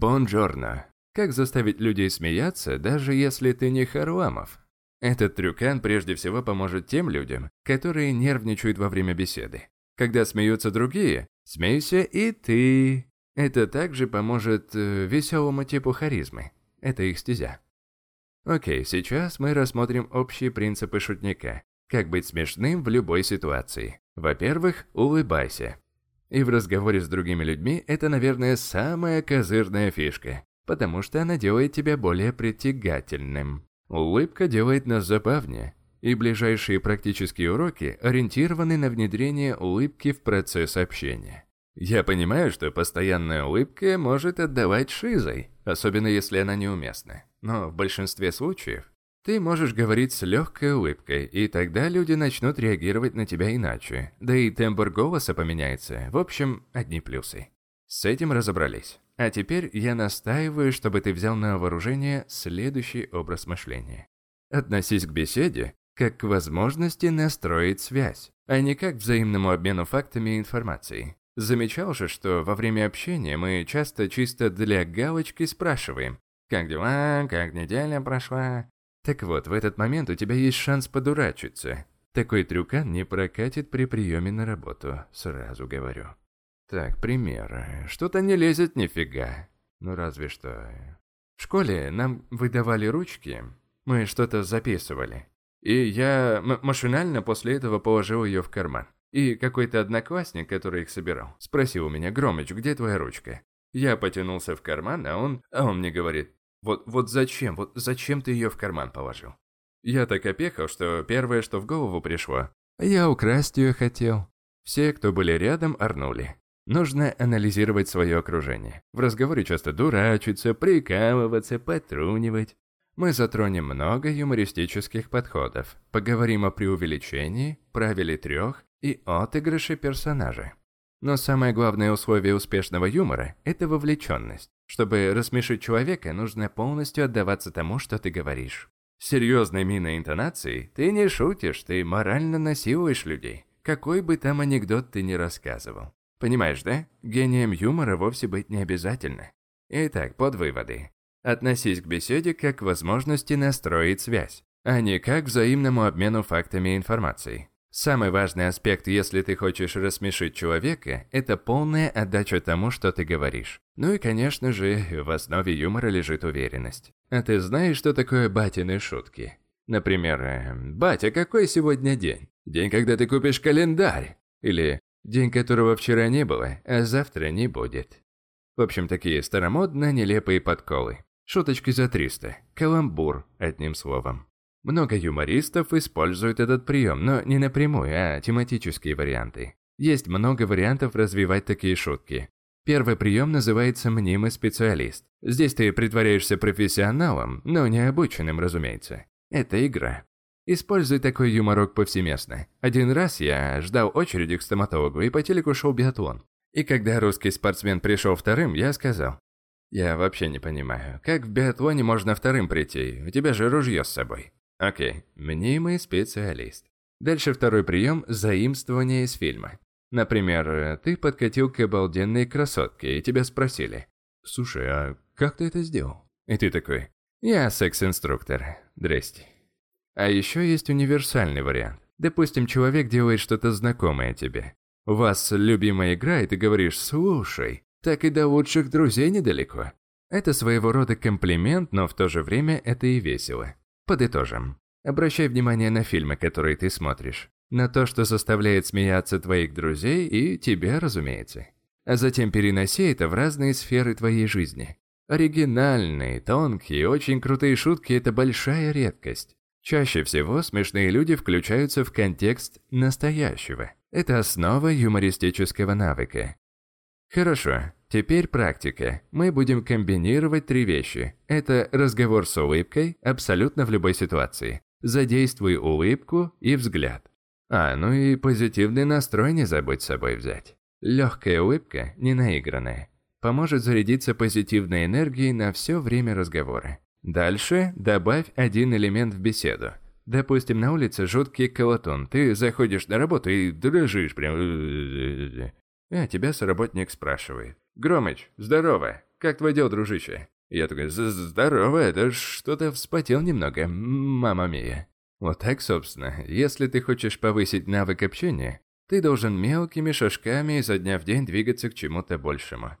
Бонжорно. Как заставить людей смеяться, даже если ты не Харуамов? Этот трюкан прежде всего поможет тем людям, которые нервничают во время беседы. Когда смеются другие, смейся и ты. Это также поможет э, веселому типу харизмы. Это их стезя. Окей, сейчас мы рассмотрим общие принципы шутника. Как быть смешным в любой ситуации. Во-первых, улыбайся. И в разговоре с другими людьми это, наверное, самая козырная фишка, потому что она делает тебя более притягательным. Улыбка делает нас забавнее, и ближайшие практические уроки ориентированы на внедрение улыбки в процесс общения. Я понимаю, что постоянная улыбка может отдавать шизой, особенно если она неуместна. Но в большинстве случаев ты можешь говорить с легкой улыбкой, и тогда люди начнут реагировать на тебя иначе. Да и тембр голоса поменяется. В общем, одни плюсы. С этим разобрались. А теперь я настаиваю, чтобы ты взял на вооружение следующий образ мышления. Относись к беседе как к возможности настроить связь, а не как к взаимному обмену фактами и информацией. Замечал же, что во время общения мы часто чисто для галочки спрашиваем, как дела, как неделя прошла, так вот, в этот момент у тебя есть шанс подурачиться. Такой трюкан не прокатит при приеме на работу, сразу говорю. Так, пример. Что-то не лезет нифига. Ну разве что... В школе нам выдавали ручки, мы что-то записывали. И я машинально после этого положил ее в карман. И какой-то одноклассник, который их собирал, спросил у меня, Громыч, где твоя ручка? Я потянулся в карман, а он, а он мне говорит, вот, вот зачем, вот зачем ты ее в карман положил? Я так опехал, что первое, что в голову пришло, я украсть ее хотел. Все, кто были рядом, орнули. Нужно анализировать свое окружение. В разговоре часто дурачиться, прикалываться, потрунивать. Мы затронем много юмористических подходов, поговорим о преувеличении, правиле трех и отыгрыше персонажа. Но самое главное условие успешного юмора – это вовлеченность. Чтобы рассмешить человека, нужно полностью отдаваться тому, что ты говоришь. Серьезной миной интонацией ты не шутишь, ты морально насилуешь людей. Какой бы там анекдот ты ни рассказывал. Понимаешь, да? Гением юмора вовсе быть не обязательно. Итак, под выводы. Относись к беседе как к возможности настроить связь, а не как к взаимному обмену фактами и информацией. Самый важный аспект, если ты хочешь рассмешить человека, это полная отдача тому, что ты говоришь. Ну и, конечно же, в основе юмора лежит уверенность. А ты знаешь, что такое батины шутки? Например, э, «Батя, какой сегодня день? День, когда ты купишь календарь?» Или «День, которого вчера не было, а завтра не будет». В общем, такие старомодно нелепые подколы. Шуточки за 300. Каламбур, одним словом. Много юмористов используют этот прием, но не напрямую, а тематические варианты. Есть много вариантов развивать такие шутки. Первый прием называется «мнимый специалист». Здесь ты притворяешься профессионалом, но не обученным, разумеется. Это игра. Используй такой юморок повсеместно. Один раз я ждал очереди к стоматологу и по телеку шел биатлон. И когда русский спортсмен пришел вторым, я сказал, «Я вообще не понимаю, как в биатлоне можно вторым прийти? У тебя же ружье с собой». Окей, мнимый специалист. Дальше второй прием – заимствование из фильма. Например, ты подкатил к обалденной красотке, и тебя спросили. «Слушай, а как ты это сделал?» И ты такой. «Я секс-инструктор. Здрасте». А еще есть универсальный вариант. Допустим, человек делает что-то знакомое тебе. У вас любимая игра, и ты говоришь «слушай», так и до лучших друзей недалеко. Это своего рода комплимент, но в то же время это и весело. Подытожим. Обращай внимание на фильмы, которые ты смотришь. На то, что заставляет смеяться твоих друзей и тебя, разумеется. А затем переноси это в разные сферы твоей жизни. Оригинальные, тонкие, очень крутые шутки – это большая редкость. Чаще всего смешные люди включаются в контекст настоящего. Это основа юмористического навыка. Хорошо, Теперь практика. Мы будем комбинировать три вещи. Это разговор с улыбкой абсолютно в любой ситуации. Задействуй улыбку и взгляд. А, ну и позитивный настрой не забудь с собой взять. Легкая улыбка, не наигранная, поможет зарядиться позитивной энергией на все время разговора. Дальше добавь один элемент в беседу. Допустим, на улице жуткий колотун. Ты заходишь на работу и дрожишь прям... А тебя соработник спрашивает. «Громыч, здорово. как твое дело, дружище?» Я такой, здорово, это что-то вспотел немного, мама мия. Вот так, собственно, если ты хочешь повысить навык общения, ты должен мелкими шажками изо дня в день двигаться к чему-то большему.